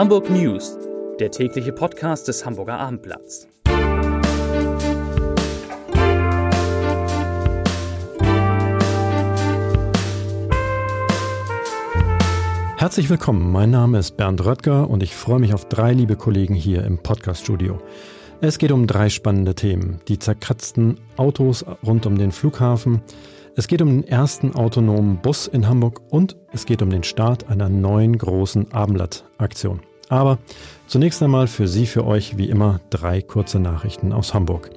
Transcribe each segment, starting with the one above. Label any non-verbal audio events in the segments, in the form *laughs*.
Hamburg News, der tägliche Podcast des Hamburger Abendblatts. Herzlich willkommen, mein Name ist Bernd Röttger und ich freue mich auf drei liebe Kollegen hier im Podcaststudio. Es geht um drei spannende Themen. Die zerkratzten Autos rund um den Flughafen, es geht um den ersten autonomen Bus in Hamburg und es geht um den Start einer neuen großen Abendblatt-Aktion. Aber zunächst einmal für Sie, für euch wie immer drei kurze Nachrichten aus Hamburg.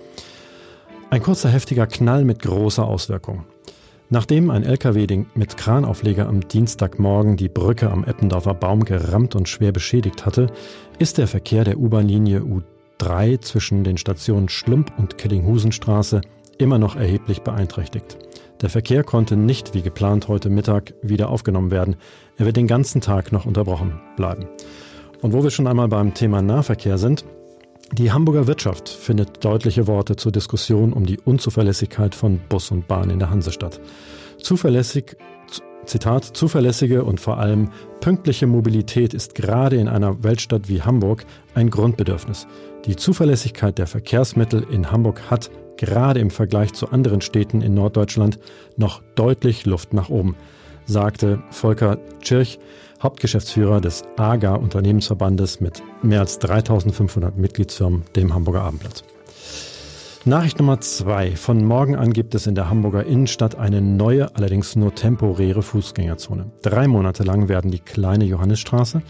Ein kurzer heftiger Knall mit großer Auswirkung. Nachdem ein LKW mit Kranaufleger am Dienstagmorgen die Brücke am Eppendorfer Baum gerammt und schwer beschädigt hatte, ist der Verkehr der U-Bahn-Linie U3 zwischen den Stationen Schlump und Kellinghusenstraße immer noch erheblich beeinträchtigt. Der Verkehr konnte nicht wie geplant heute Mittag wieder aufgenommen werden. Er wird den ganzen Tag noch unterbrochen bleiben. Und wo wir schon einmal beim Thema Nahverkehr sind, die Hamburger Wirtschaft findet deutliche Worte zur Diskussion um die Unzuverlässigkeit von Bus und Bahn in der Hansestadt. Zuverlässig, Zitat, zuverlässige und vor allem pünktliche Mobilität ist gerade in einer Weltstadt wie Hamburg ein Grundbedürfnis. Die Zuverlässigkeit der Verkehrsmittel in Hamburg hat gerade im Vergleich zu anderen Städten in Norddeutschland noch deutlich Luft nach oben, sagte Volker Tschirch, Hauptgeschäftsführer des AGA Unternehmensverbandes mit mehr als 3500 Mitgliedsfirmen, dem Hamburger Abendblatt. Nachricht Nummer zwei. Von morgen an gibt es in der Hamburger Innenstadt eine neue, allerdings nur temporäre Fußgängerzone. Drei Monate lang werden die kleine Johannisstraße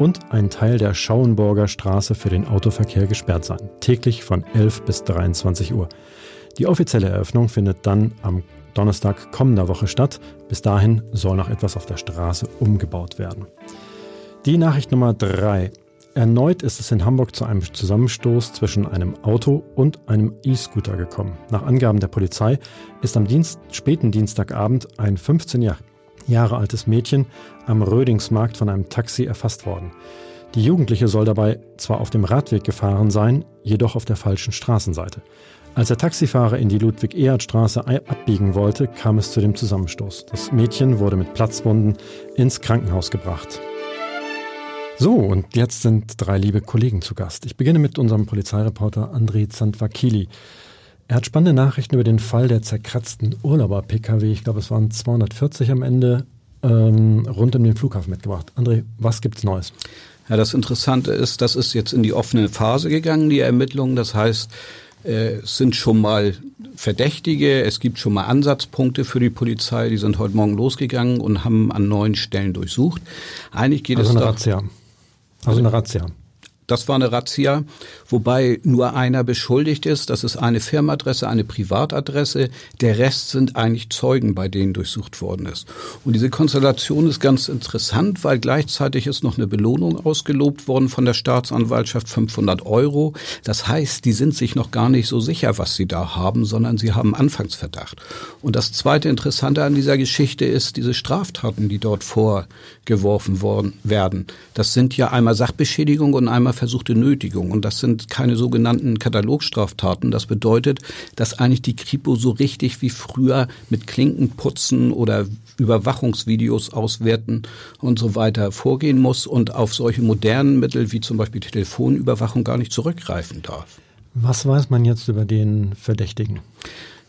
und ein Teil der Schauenburger Straße für den Autoverkehr gesperrt sein. Täglich von 11 bis 23 Uhr. Die offizielle Eröffnung findet dann am Donnerstag kommender Woche statt. Bis dahin soll noch etwas auf der Straße umgebaut werden. Die Nachricht Nummer drei. Erneut ist es in Hamburg zu einem Zusammenstoß zwischen einem Auto und einem E-Scooter gekommen. Nach Angaben der Polizei ist am Dienst, späten Dienstagabend ein 15 Jahre altes Mädchen am Rödingsmarkt von einem Taxi erfasst worden. Die Jugendliche soll dabei zwar auf dem Radweg gefahren sein, jedoch auf der falschen Straßenseite. Als der Taxifahrer in die Ludwig-Erhard-Straße abbiegen wollte, kam es zu dem Zusammenstoß. Das Mädchen wurde mit Platzwunden ins Krankenhaus gebracht. So, und jetzt sind drei liebe Kollegen zu Gast. Ich beginne mit unserem Polizeireporter André Zandvakili. Er hat spannende Nachrichten über den Fall der zerkratzten Urlauber-Pkw, ich glaube es waren 240 am Ende, ähm, rund um den Flughafen mitgebracht. André, was gibt's Neues? Ja, das Interessante ist, das ist jetzt in die offene Phase gegangen, die Ermittlungen. Das heißt, äh, es sind schon mal Verdächtige, es gibt schon mal Ansatzpunkte für die Polizei, die sind heute Morgen losgegangen und haben an neun Stellen durchsucht. Eigentlich geht also es eine Razzia. Also eine Razzia. Das war eine Razzia, wobei nur einer beschuldigt ist. Das ist eine Firmenadresse, eine Privatadresse. Der Rest sind eigentlich Zeugen, bei denen durchsucht worden ist. Und diese Konstellation ist ganz interessant, weil gleichzeitig ist noch eine Belohnung ausgelobt worden von der Staatsanwaltschaft, 500 Euro. Das heißt, die sind sich noch gar nicht so sicher, was sie da haben, sondern sie haben Anfangsverdacht. Und das zweite Interessante an dieser Geschichte ist diese Straftaten, die dort vorgeworfen worden werden. Das sind ja einmal Sachbeschädigung und einmal versuchte Nötigung. Und das sind keine sogenannten Katalogstraftaten. Das bedeutet, dass eigentlich die Kripo so richtig wie früher mit Klinkenputzen oder Überwachungsvideos auswerten und so weiter vorgehen muss und auf solche modernen Mittel wie zum Beispiel Telefonüberwachung gar nicht zurückgreifen darf. Was weiß man jetzt über den Verdächtigen?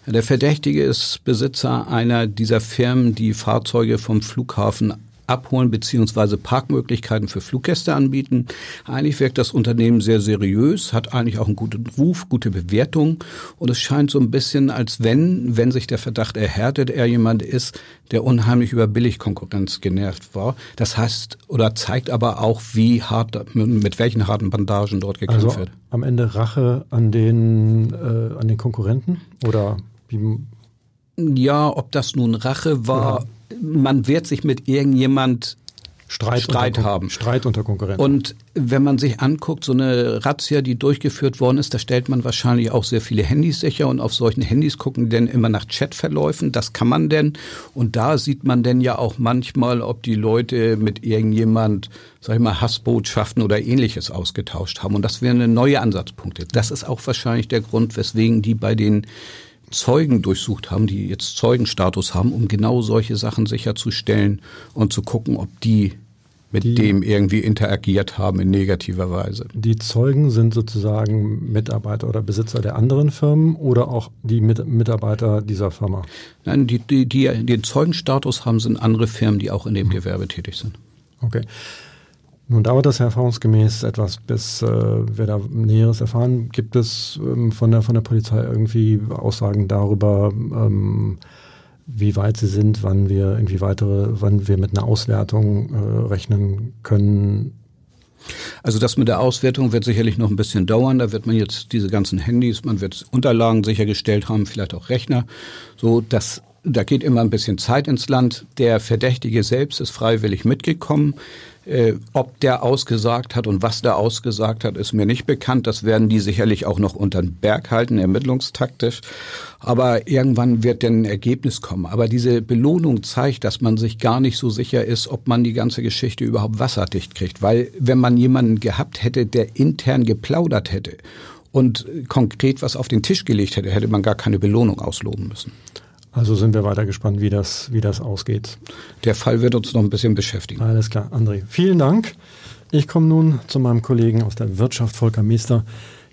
Der Verdächtige ist Besitzer einer dieser Firmen, die Fahrzeuge vom Flughafen abholen beziehungsweise Parkmöglichkeiten für Fluggäste anbieten. Eigentlich wirkt das Unternehmen sehr seriös, hat eigentlich auch einen guten Ruf, gute Bewertung und es scheint so ein bisschen, als wenn, wenn sich der Verdacht erhärtet, er jemand ist, der unheimlich über Billigkonkurrenz genervt war. Das heißt oder zeigt aber auch, wie hart, mit welchen harten Bandagen dort gekämpft also wird. Am Ende Rache an den, äh, an den Konkurrenten oder wie? Ja, ob das nun Rache war, man wird sich mit irgendjemand Streit, Streit unter, haben. Streit unter Konkurrenten. Und wenn man sich anguckt, so eine Razzia, die durchgeführt worden ist, da stellt man wahrscheinlich auch sehr viele Handys sicher und auf solchen Handys gucken denn immer nach Chatverläufen. Das kann man denn. Und da sieht man denn ja auch manchmal, ob die Leute mit irgendjemand, sag ich mal, Hassbotschaften oder ähnliches ausgetauscht haben. Und das wären neue Ansatzpunkte. Das ist auch wahrscheinlich der Grund, weswegen die bei den Zeugen durchsucht haben, die jetzt Zeugenstatus haben, um genau solche Sachen sicherzustellen und zu gucken, ob die mit die, dem irgendwie interagiert haben in negativer Weise. Die Zeugen sind sozusagen Mitarbeiter oder Besitzer der anderen Firmen oder auch die Mit Mitarbeiter dieser Firma? Nein, die, die, die den Zeugenstatus haben, sind andere Firmen, die auch in dem mhm. Gewerbe tätig sind. Okay. Nun dauert das erfahrungsgemäß etwas, bis äh, wir da Näheres erfahren. Gibt es ähm, von, der, von der Polizei irgendwie Aussagen darüber, ähm, wie weit sie sind, wann wir irgendwie weitere, wann wir mit einer Auswertung äh, rechnen können? Also das mit der Auswertung wird sicherlich noch ein bisschen dauern. Da wird man jetzt diese ganzen Handys, man wird Unterlagen sichergestellt haben, vielleicht auch Rechner. So, das da geht immer ein bisschen Zeit ins Land. Der Verdächtige selbst ist freiwillig mitgekommen. Äh, ob der ausgesagt hat und was der ausgesagt hat, ist mir nicht bekannt. Das werden die sicherlich auch noch unter den Berg halten, ermittlungstaktisch. Aber irgendwann wird denn ein Ergebnis kommen. Aber diese Belohnung zeigt, dass man sich gar nicht so sicher ist, ob man die ganze Geschichte überhaupt wasserdicht kriegt. Weil wenn man jemanden gehabt hätte, der intern geplaudert hätte und konkret was auf den Tisch gelegt hätte, hätte man gar keine Belohnung ausloben müssen. Also sind wir weiter gespannt, wie das, wie das ausgeht. Der Fall wird uns noch ein bisschen beschäftigen. Alles klar, André. Vielen Dank. Ich komme nun zu meinem Kollegen aus der Wirtschaft, Volker Meester.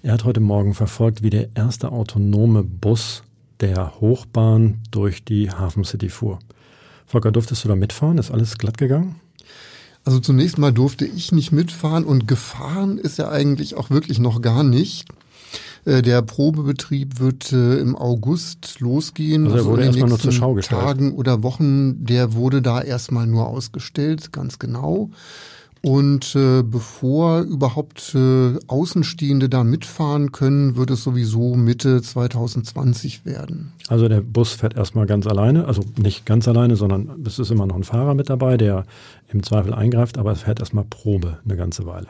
Er hat heute Morgen verfolgt, wie der erste autonome Bus der Hochbahn durch die Hafen City fuhr. Volker, durftest du da mitfahren? Ist alles glatt gegangen? Also zunächst mal durfte ich nicht mitfahren und gefahren ist er eigentlich auch wirklich noch gar nicht. Äh, der Probebetrieb wird äh, im August losgehen. Also er wurde also erstmal nur zur Schau gestellt. Tagen oder Wochen, der wurde da erstmal nur ausgestellt, ganz genau. Und äh, bevor überhaupt äh, Außenstehende da mitfahren können, wird es sowieso Mitte 2020 werden. Also der Bus fährt erstmal ganz alleine, also nicht ganz alleine, sondern es ist immer noch ein Fahrer mit dabei, der im Zweifel eingreift, aber es fährt erstmal Probe eine ganze Weile.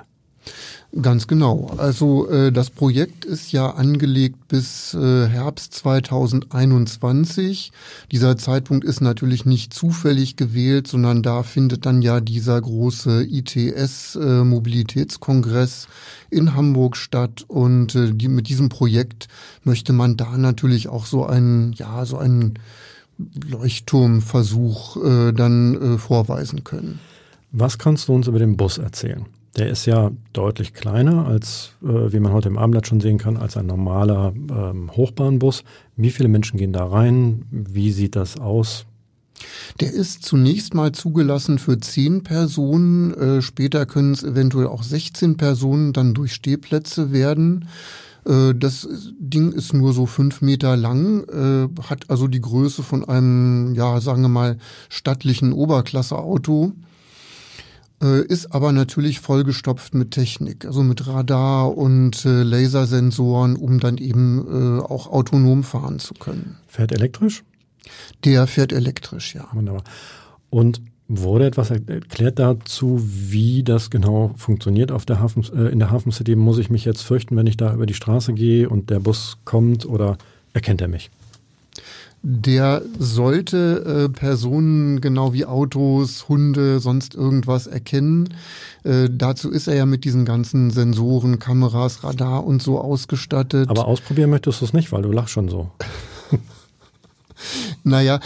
Ganz genau. Also äh, das Projekt ist ja angelegt bis äh, Herbst 2021. Dieser Zeitpunkt ist natürlich nicht zufällig gewählt, sondern da findet dann ja dieser große ITS-Mobilitätskongress äh, in Hamburg statt. Und äh, die, mit diesem Projekt möchte man da natürlich auch so einen, ja, so einen Leuchtturmversuch äh, dann äh, vorweisen können. Was kannst du uns über den Bus erzählen? Der ist ja deutlich kleiner als, äh, wie man heute im Abendblatt schon sehen kann, als ein normaler ähm, Hochbahnbus. Wie viele Menschen gehen da rein? Wie sieht das aus? Der ist zunächst mal zugelassen für zehn Personen. Äh, später können es eventuell auch 16 Personen dann durch Stehplätze werden. Äh, das Ding ist nur so fünf Meter lang, äh, hat also die Größe von einem, ja, sagen wir mal, stattlichen Oberklasseauto. Äh, ist aber natürlich vollgestopft mit Technik, also mit Radar und äh, Lasersensoren, um dann eben äh, auch autonom fahren zu können. Fährt elektrisch? Der fährt elektrisch, ja. Wunderbar. Und wurde etwas erklärt dazu, wie das genau funktioniert auf der Hafen, äh, in der Hafen City? Muss ich mich jetzt fürchten, wenn ich da über die Straße gehe und der Bus kommt oder erkennt er mich? Der sollte äh, Personen genau wie Autos, Hunde, sonst irgendwas erkennen. Äh, dazu ist er ja mit diesen ganzen Sensoren, Kameras, Radar und so ausgestattet. Aber ausprobieren möchtest du es nicht, weil du lachst schon so. *laughs* naja,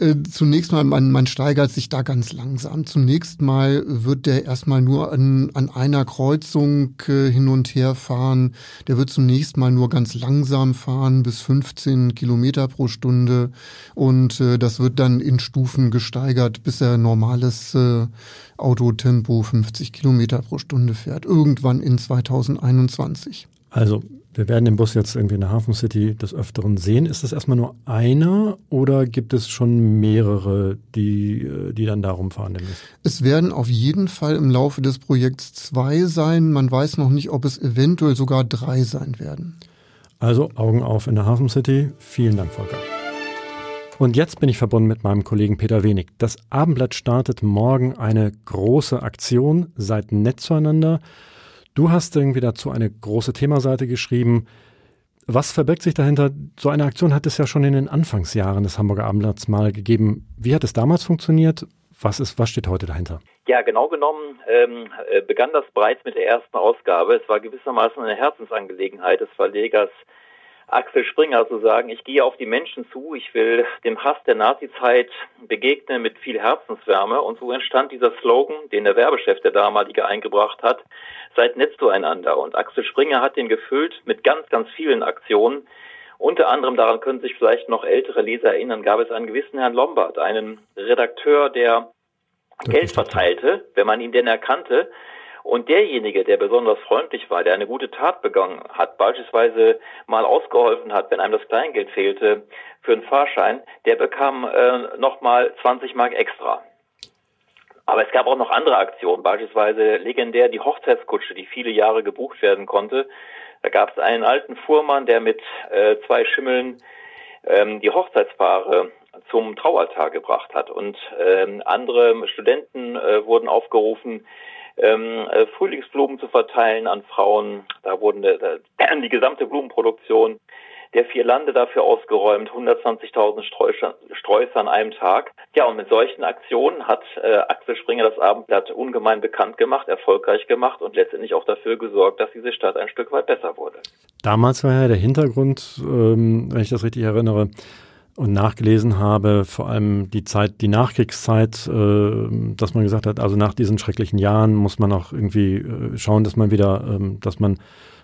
äh, zunächst mal, man, man steigert sich da ganz langsam. Zunächst mal wird der erstmal nur an, an einer Kreuzung äh, hin und her fahren. Der wird zunächst mal nur ganz langsam fahren, bis 15 Kilometer pro Stunde. Und äh, das wird dann in Stufen gesteigert, bis er normales äh, Autotempo 50 Kilometer pro Stunde fährt. Irgendwann in 2021. Also wir werden den Bus jetzt irgendwie in der Hafen City des Öfteren sehen. Ist das erstmal nur einer oder gibt es schon mehrere, die, äh, die dann darum fahren? Demnächst? Es werden auf jeden Fall im Laufe des Projekts zwei sein. Man weiß noch nicht, ob es eventuell sogar drei sein werden. Also Augen auf in der Hafen City. Vielen Dank, Volker. Und jetzt bin ich verbunden mit meinem Kollegen Peter Wenig. Das Abendblatt startet morgen eine große Aktion. Seid nett zueinander. Du hast irgendwie dazu eine große Themaseite geschrieben. Was verbirgt sich dahinter? So eine Aktion hat es ja schon in den Anfangsjahren des Hamburger Abendblatts mal gegeben. Wie hat es damals funktioniert? Was ist, was steht heute dahinter? Ja, genau genommen ähm, äh, begann das bereits mit der ersten Ausgabe. Es war gewissermaßen eine Herzensangelegenheit des Verlegers, Axel Springer zu sagen, ich gehe auf die Menschen zu, ich will dem Hass der Nazizeit begegnen mit viel Herzenswärme. Und so entstand dieser Slogan, den der Werbechef der damalige eingebracht hat, seid nett zueinander. Und Axel Springer hat den gefüllt mit ganz, ganz vielen Aktionen. Unter anderem, daran können sich vielleicht noch ältere Leser erinnern, gab es einen gewissen Herrn Lombard, einen Redakteur, der Geld verteilte, wenn man ihn denn erkannte. Und derjenige, der besonders freundlich war, der eine gute Tat begangen hat, beispielsweise mal ausgeholfen hat, wenn einem das Kleingeld fehlte für einen Fahrschein, der bekam äh, nochmal 20 Mark extra. Aber es gab auch noch andere Aktionen, beispielsweise legendär die Hochzeitskutsche, die viele Jahre gebucht werden konnte. Da gab es einen alten Fuhrmann, der mit äh, zwei Schimmeln ähm, die Hochzeitspaare zum Traualtar gebracht hat. Und ähm, andere Studenten äh, wurden aufgerufen, ähm, äh, Frühlingsblumen zu verteilen an Frauen. Da wurden äh, *clears throat* die gesamte Blumenproduktion der vier Lande dafür ausgeräumt, 120.000 Sträuße an einem Tag. Ja, und mit solchen Aktionen hat äh, Axel Springer das Abendblatt ungemein bekannt gemacht, erfolgreich gemacht und letztendlich auch dafür gesorgt, dass diese Stadt ein Stück weit besser wurde. Damals war ja der Hintergrund, ähm, wenn ich das richtig erinnere, und nachgelesen habe, vor allem die Zeit, die Nachkriegszeit, äh, dass man gesagt hat, also nach diesen schrecklichen Jahren muss man auch irgendwie äh, schauen, dass man wieder, ähm, dass man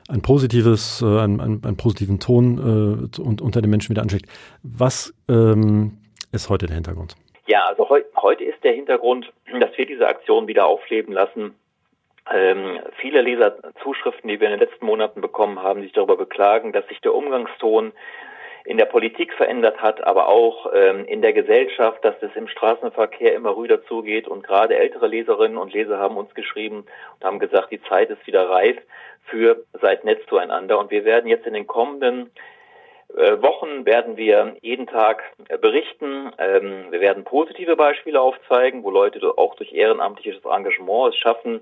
ein positives, äh, einen, einen, einen positiven Ton äh, und unter den Menschen wieder anschickt. Was ähm, ist heute der Hintergrund? Ja, also heu heute ist der Hintergrund, dass wir diese Aktion wieder aufleben lassen. Ähm, viele Leserzuschriften, die wir in den letzten Monaten bekommen haben, sich darüber beklagen, dass sich der Umgangston in der Politik verändert hat, aber auch ähm, in der Gesellschaft, dass es im Straßenverkehr immer rüder zugeht. Und gerade ältere Leserinnen und Leser haben uns geschrieben und haben gesagt, die Zeit ist wieder reif für Seid Netz zueinander. Und wir werden jetzt in den kommenden äh, Wochen werden wir jeden Tag äh, berichten. Ähm, wir werden positive Beispiele aufzeigen, wo Leute auch durch ehrenamtliches Engagement es schaffen,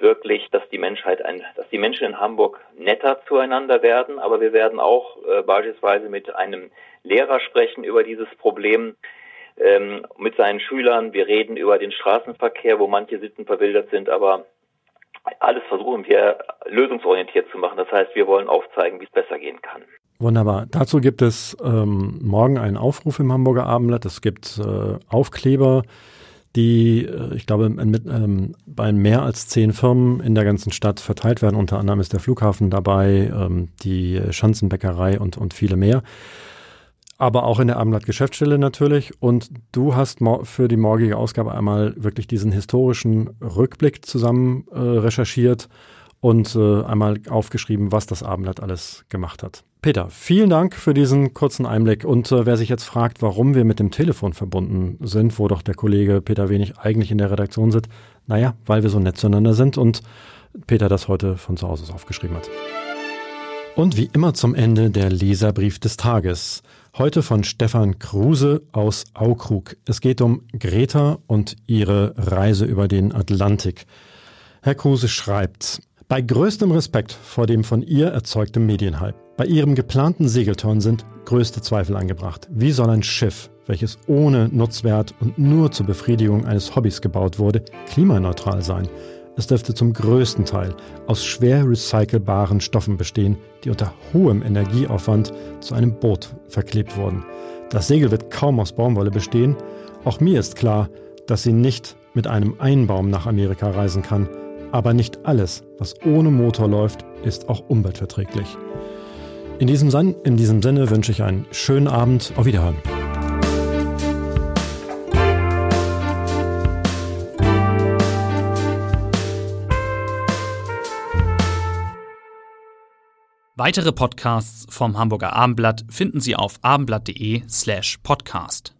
wirklich, dass die Menschheit ein, dass die Menschen in Hamburg netter zueinander werden. Aber wir werden auch äh, beispielsweise mit einem Lehrer sprechen über dieses Problem ähm, mit seinen Schülern. Wir reden über den Straßenverkehr, wo manche Sitten verwildert sind, aber alles versuchen wir lösungsorientiert zu machen. Das heißt, wir wollen aufzeigen, wie es besser gehen kann. Wunderbar. Dazu gibt es ähm, morgen einen Aufruf im Hamburger Abendblatt. Es gibt äh, Aufkleber die, äh, ich glaube, mit, ähm, bei mehr als zehn Firmen in der ganzen Stadt verteilt werden. Unter anderem ist der Flughafen dabei, ähm, die Schanzenbäckerei und, und viele mehr. Aber auch in der Abendblatt Geschäftsstelle natürlich. Und du hast für die morgige Ausgabe einmal wirklich diesen historischen Rückblick zusammen äh, recherchiert und äh, einmal aufgeschrieben, was das Abendblatt alles gemacht hat. Peter, vielen Dank für diesen kurzen Einblick. Und äh, wer sich jetzt fragt, warum wir mit dem Telefon verbunden sind, wo doch der Kollege Peter Wenig eigentlich in der Redaktion sitzt, naja, weil wir so nett zueinander sind und Peter das heute von zu Hause aufgeschrieben hat. Und wie immer zum Ende der Leserbrief des Tages. Heute von Stefan Kruse aus Aukrug. Es geht um Greta und ihre Reise über den Atlantik. Herr Kruse schreibt, bei größtem Respekt vor dem von ihr erzeugten Medienhype. Bei ihrem geplanten Segelturn sind größte Zweifel angebracht. Wie soll ein Schiff, welches ohne Nutzwert und nur zur Befriedigung eines Hobbys gebaut wurde, klimaneutral sein? Es dürfte zum größten Teil aus schwer recycelbaren Stoffen bestehen, die unter hohem Energieaufwand zu einem Boot verklebt wurden. Das Segel wird kaum aus Baumwolle bestehen. Auch mir ist klar, dass sie nicht mit einem Einbaum nach Amerika reisen kann, aber nicht alles, was ohne Motor läuft, ist auch umweltverträglich. In diesem, Sin in diesem Sinne wünsche ich einen schönen Abend. Auf Wiederhören. Weitere Podcasts vom Hamburger Abendblatt finden Sie auf abendblatt.de slash podcast.